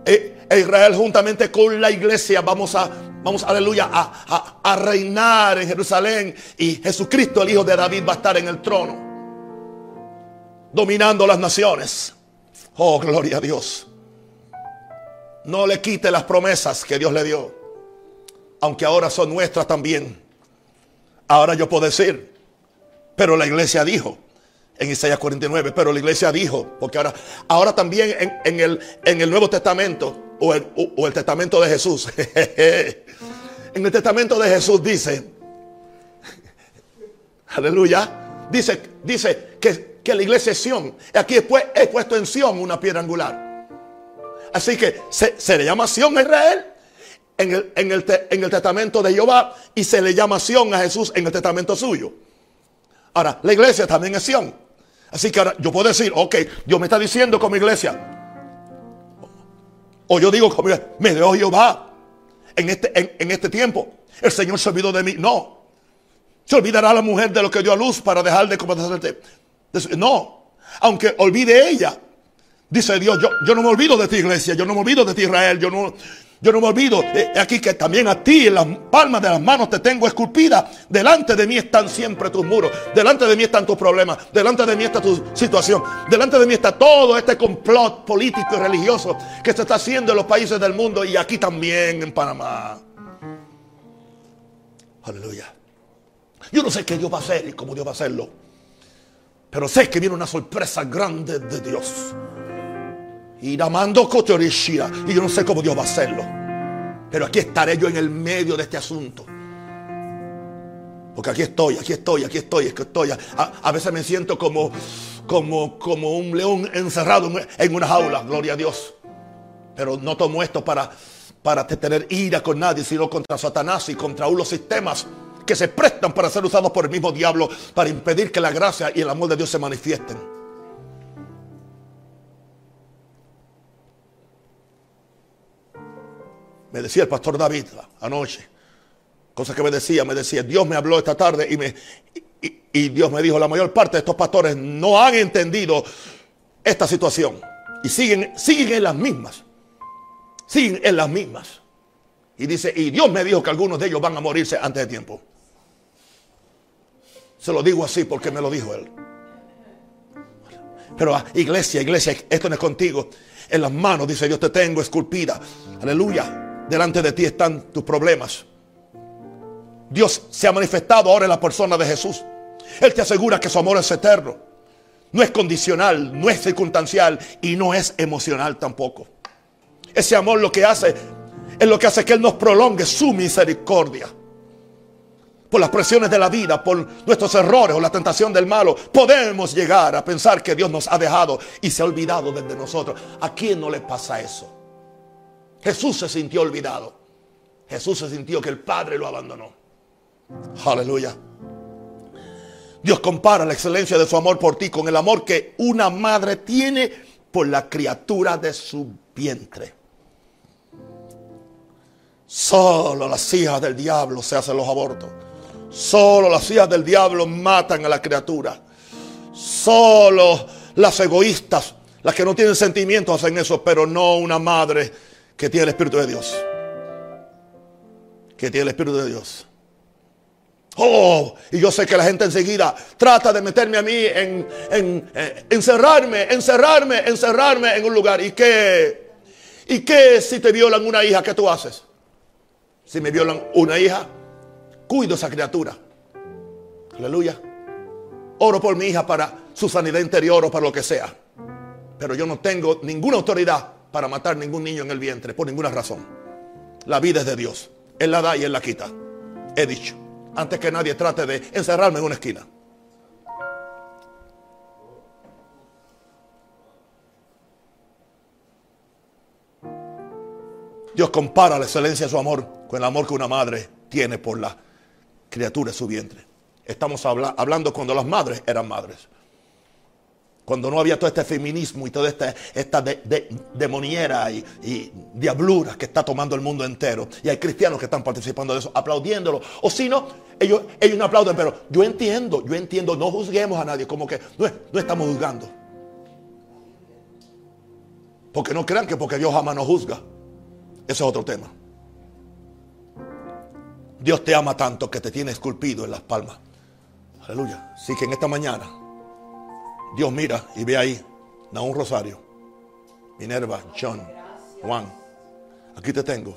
E, e Israel juntamente con la iglesia vamos a Vamos, aleluya, a, reinar en Jerusalén. Y Jesucristo, el Hijo de David, va a estar en el trono. Dominando las naciones. Oh, gloria a Dios. No le quite las promesas que Dios le dio. Aunque ahora son nuestras también. Ahora yo puedo decir. Pero la iglesia dijo. En Isaías 49. Pero la iglesia dijo. Porque ahora, ahora también en, el, en el Nuevo Testamento o el, testamento de Jesús. en el testamento de Jesús dice, aleluya, dice, dice que, la iglesia es Sión. Aquí después he puesto en Sión una piedra angular. Así que se, le llama Sión a Israel en el, en, el, en el testamento de Jehová y se le llama Sión a Jesús en el testamento suyo. Ahora, la iglesia también es Sión. Así que ahora yo puedo decir, ok, Dios me está diciendo como iglesia, o yo digo, me dejó Jehová en este, en, este tiempo. El Señor se olvidó de mí. No. Se olvidará la mujer de lo que dio a luz para dejar de compadecerte. No. Aunque olvide ella. Dice Dios, yo, yo no me olvido de ti iglesia, yo no me olvido de ti Israel, yo no, yo no me olvido. Eh, aquí que también a ti en las palmas de las manos te tengo esculpida. Delante de mí están siempre tus muros. Delante de mí están tus problemas. Delante de mí está tu situación. Delante de mí está todo este complot político y religioso que se está haciendo en los países del mundo y aquí también en Panamá. Aleluya. Yo no sé qué Dios va a hacer y cómo Dios va a hacerlo. Pero sé que viene una sorpresa grande de Dios. Y Namando Kotorishia. Y yo no sé cómo Dios va a hacerlo. Pero aquí estaré yo en el medio de este asunto. Porque aquí estoy, aquí estoy, aquí estoy, aquí estoy. A, veces me siento como, como, como un león encerrado en una jaula, gloria a Dios. Pero no tomo esto para, para tener ira con nadie, sino contra Satanás y contra los sistemas que se prestan para ser usados por el mismo diablo para impedir que la gracia y el amor de Dios se manifiesten. Me decía el pastor David anoche, cosa que me decía, me decía, Dios me habló esta tarde y, me, y, Dios me dijo, la mayor parte de estos pastores no han entendido esta situación y siguen, siguen en las mismas, siguen en las mismas. Y dice, y Dios me dijo que algunos de ellos van a morirse antes de tiempo. Se lo digo así porque me lo dijo él. Pero ah, iglesia, iglesia, esto no es contigo. En las manos, dice Dios, te tengo esculpida. Aleluya. Delante de ti están tus problemas. Dios se ha manifestado ahora en la persona de Jesús. Él te asegura que su amor es eterno. No es condicional, no es circunstancial y no es emocional tampoco. Ese amor lo que hace es lo que hace que Él nos prolongue su misericordia. Por las presiones de la vida, por nuestros errores o la tentación del malo, podemos llegar a pensar que Dios nos ha dejado y se ha olvidado de nosotros. ¿A quién no le pasa eso? Jesús se sintió olvidado. Jesús se sintió que el Padre lo abandonó. Aleluya. Dios compara la excelencia de su amor por ti con el amor que una madre tiene por la criatura de su vientre. Solo las hijas del diablo se hacen los abortos. Solo las hijas del diablo matan a la criatura. Solo las egoístas, las que no tienen sentimientos hacen eso, pero no una madre que tiene el Espíritu de Dios. Que tiene el Espíritu de Dios. Oh, y yo sé que la gente enseguida trata de meterme a mí en, eh, encerrarme, encerrarme, encerrarme en un lugar. ¿Y qué? ¿Y qué si te violan una hija? ¿Qué tú haces? Si me violan una hija, cuido esa criatura. Aleluya. Oro por mi hija para su sanidad interior o para lo que sea. Pero yo no tengo ninguna autoridad para matar ningún niño en el vientre por ninguna razón. La vida es de Dios. Él la da y Él la quita. He dicho antes que nadie trate de encerrarme en una esquina. Dios compara la excelencia de su amor con el amor que una madre tiene por la criatura de su vientre. Estamos hablando cuando las madres eran madres. Cuando no había todo este feminismo y toda esta, esta demoniera y, y, diablura que está tomando el mundo entero. Y hay cristianos que están participando de eso, aplaudiéndolo. O si no, ellos, ellos no aplauden, pero yo entiendo, yo entiendo, no juzguemos a nadie, como que no, no estamos juzgando. Porque no crean que porque Dios jamás nos juzga. Ese es otro tema. Dios te ama tanto que te tiene esculpido en las palmas. Aleluya. Así que en esta mañana Dios mira y ve ahí, da un rosario. Minerva, John, Juan, aquí te tengo.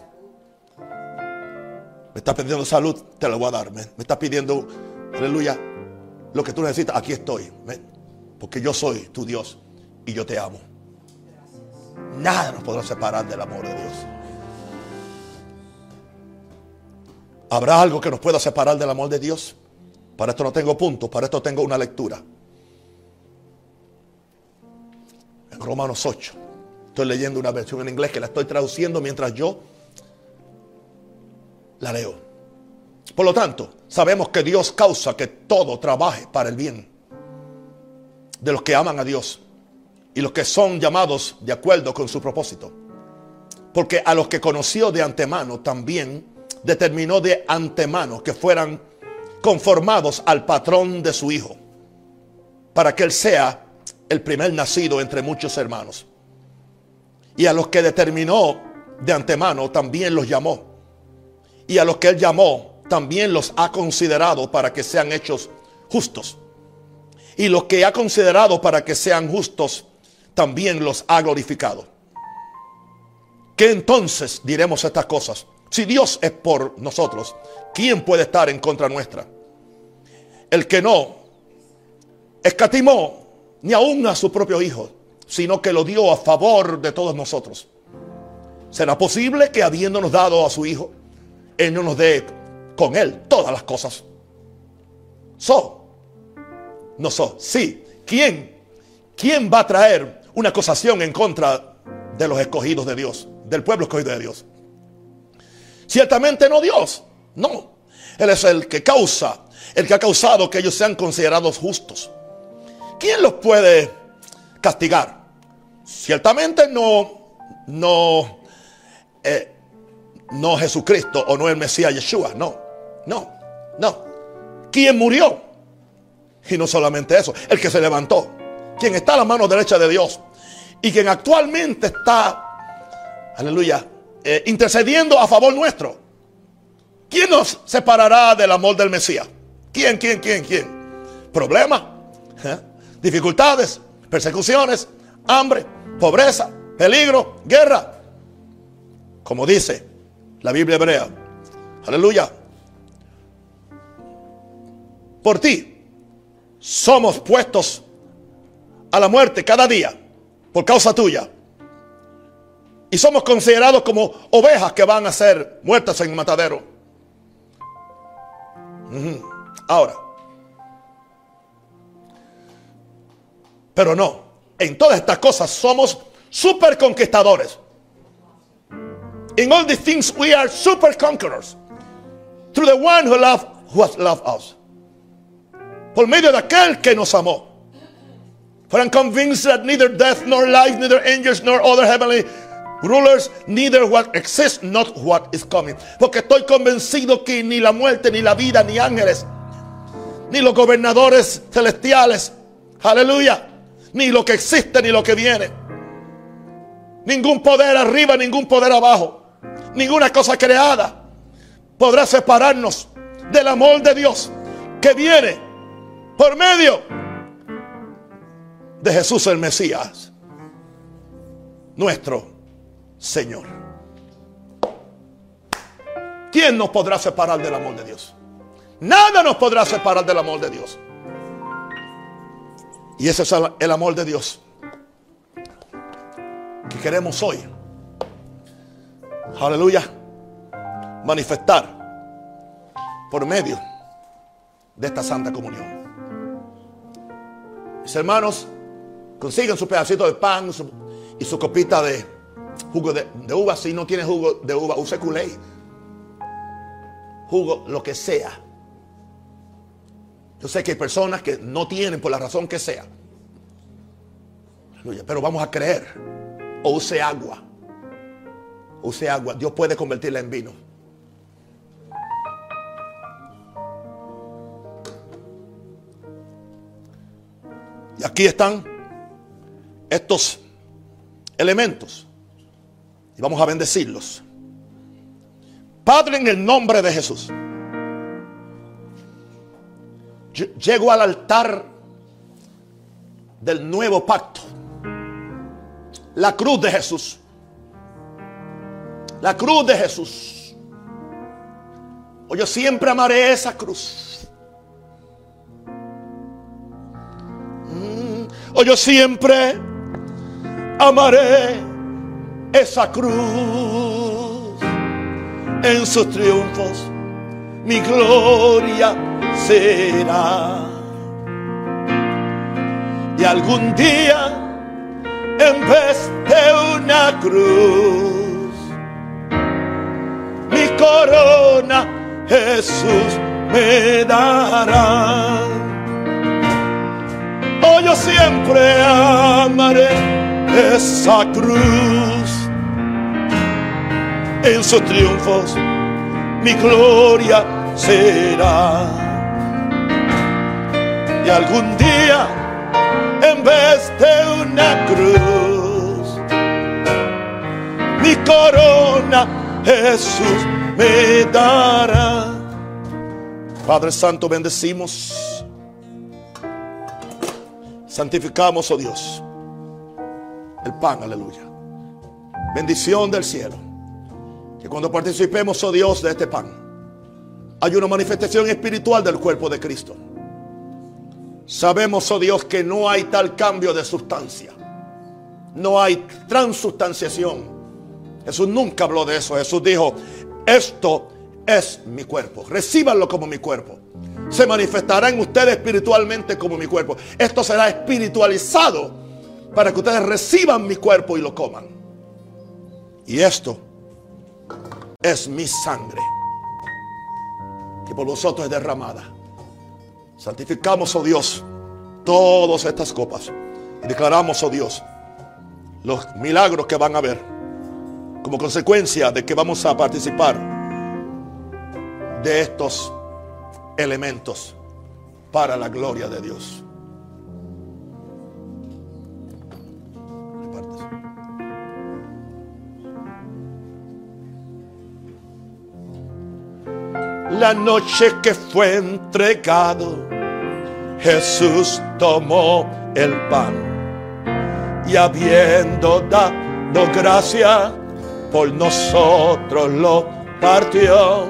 Me estás pidiendo salud, te la voy a dar. Me, estás pidiendo, aleluya, lo que tú necesitas, aquí estoy. Porque yo soy tu Dios y yo te amo. Nada nos podrá separar del amor de Dios. ¿Habrá algo que nos pueda separar del amor de Dios? Para esto no tengo puntos, para esto tengo una lectura. Romanos 8. Estoy leyendo una versión en inglés que la estoy traduciendo mientras yo la leo. Por lo tanto, sabemos que Dios causa que todo trabaje para el bien de los que aman a Dios y los que son llamados de acuerdo con su propósito. Porque a los que conoció de antemano también determinó de antemano que fueran conformados al patrón de su Hijo, para que Él sea el primer nacido entre muchos hermanos. Y a los que determinó de antemano también los llamó. Y a los que él llamó también los ha considerado para que sean hechos justos. Y los que ha considerado para que sean justos también los ha glorificado. ¿Qué entonces diremos estas cosas? Si Dios es por nosotros, ¿quién puede estar en contra nuestra? El que no escatimó ni aún a su propio Hijo, sino que lo dio a favor de todos nosotros. ¿Será posible que habiéndonos dado a su Hijo, Él no nos dé con Él todas las cosas? So, no so, sí. ¿Quién? ¿Quién va a traer una acusación en contra de los escogidos de Dios, del pueblo escogido de Dios? Ciertamente no Dios, no. Él es el que causa, el que ha causado que ellos sean considerados justos. ¿Quién los puede castigar? Ciertamente no, no, eh, no Jesucristo o no el Mesías Yeshua, no, no, no. ¿Quién murió? Y no solamente eso, el que se levantó, quien está a la mano derecha de Dios y quien actualmente está, aleluya, eh, intercediendo a favor nuestro. ¿Quién nos separará del amor del Mesías? ¿Quién, quién, quién, quién? ¿Problema? ¿Eh? Dificultades, persecuciones, hambre, pobreza, peligro, guerra. Como dice la Biblia hebrea. Aleluya. Por ti somos puestos a la muerte cada día por causa tuya. Y somos considerados como ovejas que van a ser muertas en el matadero. Ahora, pero no, en todas estas cosas somos super conquistadores. In all these things we are super conquerors. Through the one who, loved, who has loved us. Por medio de aquel que nos amó. For I'm convinced that neither death nor life, neither angels nor other heavenly rulers, neither what exists, not what is coming. Porque estoy convencido que ni la muerte, ni la vida, ni ángeles, ni los gobernadores celestiales, aleluya, ni lo que existe, ni lo que viene. Ningún poder arriba, ningún poder abajo ninguna cosa creada podrá separarnos del amor de Dios que viene por medio de Jesús el Mesías, nuestro Señor. ¿Quién nos podrá separar del amor de Dios? Nada nos podrá separar del amor de Dios. Y ese es el amor de Dios que queremos hoy aleluya, manifestar por medio de esta santa comunión. Mis hermanos, consiguen su pedacito de pan y su copita de jugo de, uva. Si no tiene jugo de uva, use culé. Jugo, lo que sea. Yo sé que hay personas que no tienen por la razón que sea. Pero vamos a creer. O use agua use agua, Dios puede convertirla en vino. Y aquí están estos elementos. Y vamos a bendecirlos. Padre, en el nombre de Jesús. Llego al altar del nuevo pacto. La cruz de Jesús. La cruz de Jesús. O yo siempre amaré esa cruz. Mm. O yo siempre amaré esa cruz. En sus triunfos mi gloria será. Y algún día, en vez de una cruz, corona Jesús me dará. Oh, yo siempre amaré esa cruz. En sus triunfos mi gloria será. Y algún día, en vez de una cruz, mi corona Jesús me dará. Padre Santo, bendecimos. Santificamos, oh Dios, el pan, aleluya. Bendición del cielo. Que cuando participemos, oh Dios, de este pan, hay una manifestación espiritual del cuerpo de Cristo. Sabemos, oh Dios, que no hay tal cambio de sustancia. No hay transustanciación. Jesús nunca habló de eso. Jesús dijo, esto es mi cuerpo. Recíbanlo como mi cuerpo. Se manifestará en ustedes espiritualmente como mi cuerpo. Esto será espiritualizado para que ustedes reciban mi cuerpo y lo coman. Y esto es mi sangre que por vosotros es derramada. Santificamos, oh Dios, todas estas copas y declaramos, oh Dios, los milagros que van a haber como consecuencia de que vamos a participar de estos elementos para la gloria de Dios. La noche que fue entregado, Jesús tomó el pan y habiendo dado gracia por nosotros lo partió.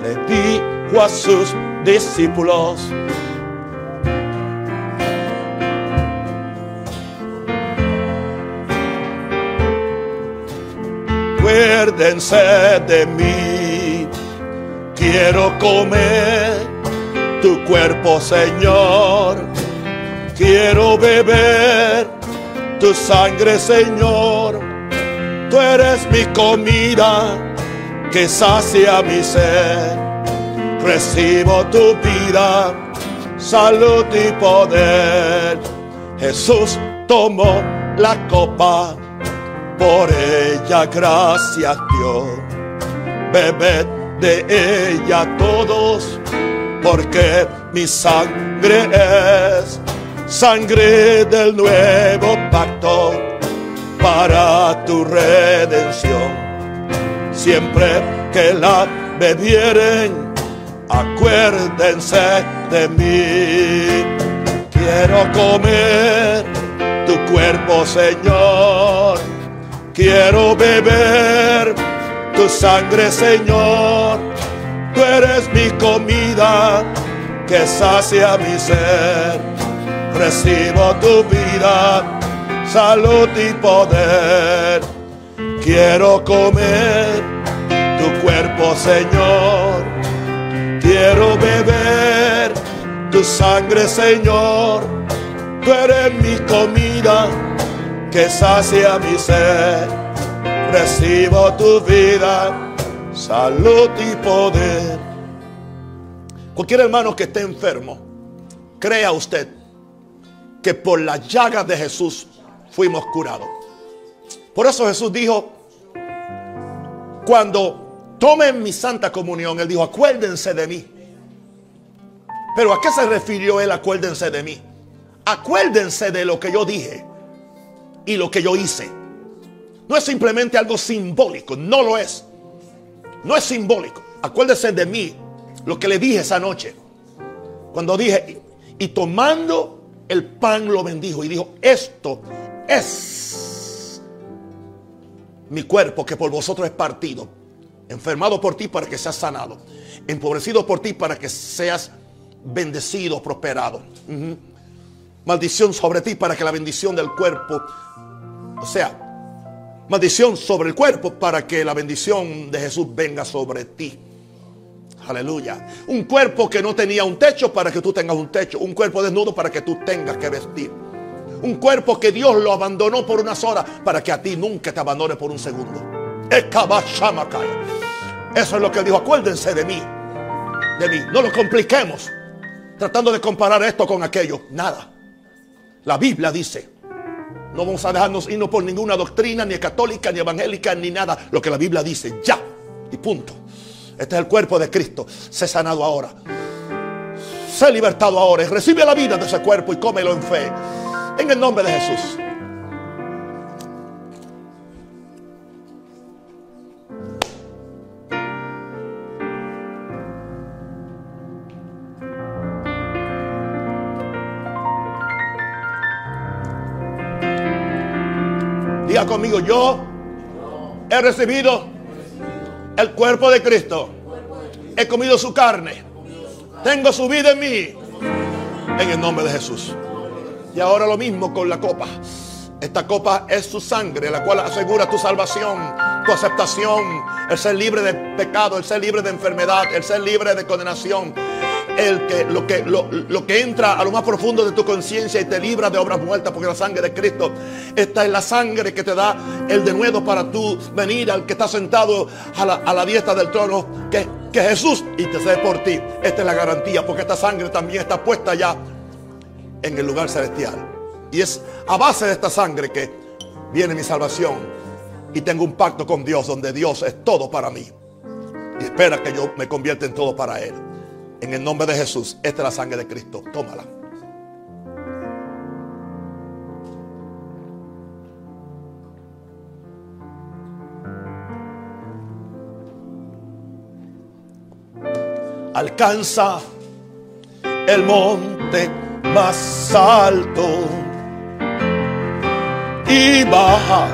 Le dijo a sus discípulos, acuérdense de mí. Quiero comer tu cuerpo, Señor. Quiero beber tu sangre, Señor. Tú eres mi comida que sacia mi sed. Recibo tu vida, salud y poder. Jesús tomó la copa por ella gracias Dios. Bebed de ella todos, porque mi sangre es sangre del nuevo pacto para tu redención. Siempre que la bebieren, acuérdense de mí. Quiero comer tu cuerpo, Señor Quiero beber tu sangre, Señor. Tú eres mi comida que sacia mi ser. Recibo tu vida, salud y poder. Quiero comer tu cuerpo, Señor. Quiero beber tu sangre, Señor. Tú eres mi comida que sacia mi ser. Recibo tu vida, salud y poder. Cualquier hermano que esté enfermo, crea usted que por la llaga de Jesús fuimos curados. Por eso Jesús dijo, cuando tomen mi santa comunión, Él dijo, acuérdense de mí. Pero ¿a qué se refirió Él, acuérdense de mí? Acuérdense de lo que yo dije y lo que yo hice. No es simplemente algo simbólico, no lo es. No es simbólico. Acuérdese de mí, lo que le dije esa noche. Cuando dije, y tomando el pan lo bendijo y dijo, esto es mi cuerpo que por vosotros es partido, enfermado por ti para que seas sanado, empobrecido por ti para que seas bendecido, prosperado. Maldición sobre ti para que la bendición del cuerpo o sea, maldición sobre el cuerpo para que la bendición de Jesús venga sobre ti. Aleluya. Un cuerpo que no tenía un techo para que tú tengas un techo. Un cuerpo desnudo para que tú tengas que vestir. Un cuerpo que Dios lo abandonó por unas horas para que a ti nunca te abandone por un segundo. Eso es lo que dijo. Acuérdense de mí. De mí. No lo compliquemos. Tratando de comparar esto con aquello. Nada. La Biblia dice no vamos a dejarnos irnos por ninguna doctrina, ni católica, ni evangélica, ni nada. Lo que la Biblia dice, ya. Y punto. Este es el cuerpo de Cristo. Sé sanado ahora. Sé libertado ahora. Y recibe la vida de ese cuerpo y cómelo en fe. En el nombre de Jesús. Conmigo, yo he recibido el cuerpo de Cristo. He comido su carne. Tengo su vida en mí. En el nombre de Jesús. Y ahora lo mismo con la copa. Esta copa es su sangre, la cual asegura tu salvación, tu aceptación, el ser libre de pecado, el ser libre de enfermedad, el ser libre de condenación el que, lo, que, lo, que entra a lo más profundo de tu conciencia y te libra de obras muertas, porque la sangre de Cristo, esta es la sangre que te da el denuedo para tú venir al que está sentado a la, a diestra del trono, que, que Jesús intercede por ti. Esta es la garantía, porque esta sangre también está puesta ya en el lugar celestial. Y es a base de esta sangre que viene mi salvación. Y tengo un pacto con Dios donde Dios es todo para mí. Y espera que yo me convierta en todo para Él. En el nombre de Jesús, esta es la sangre de Cristo. Tómala. Alcanza el monte más alto y baja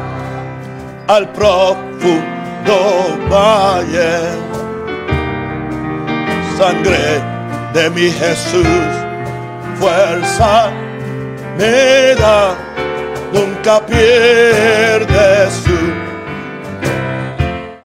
al profundo valle sangre de mi Jesús. Fuerza me da, nunca pierde su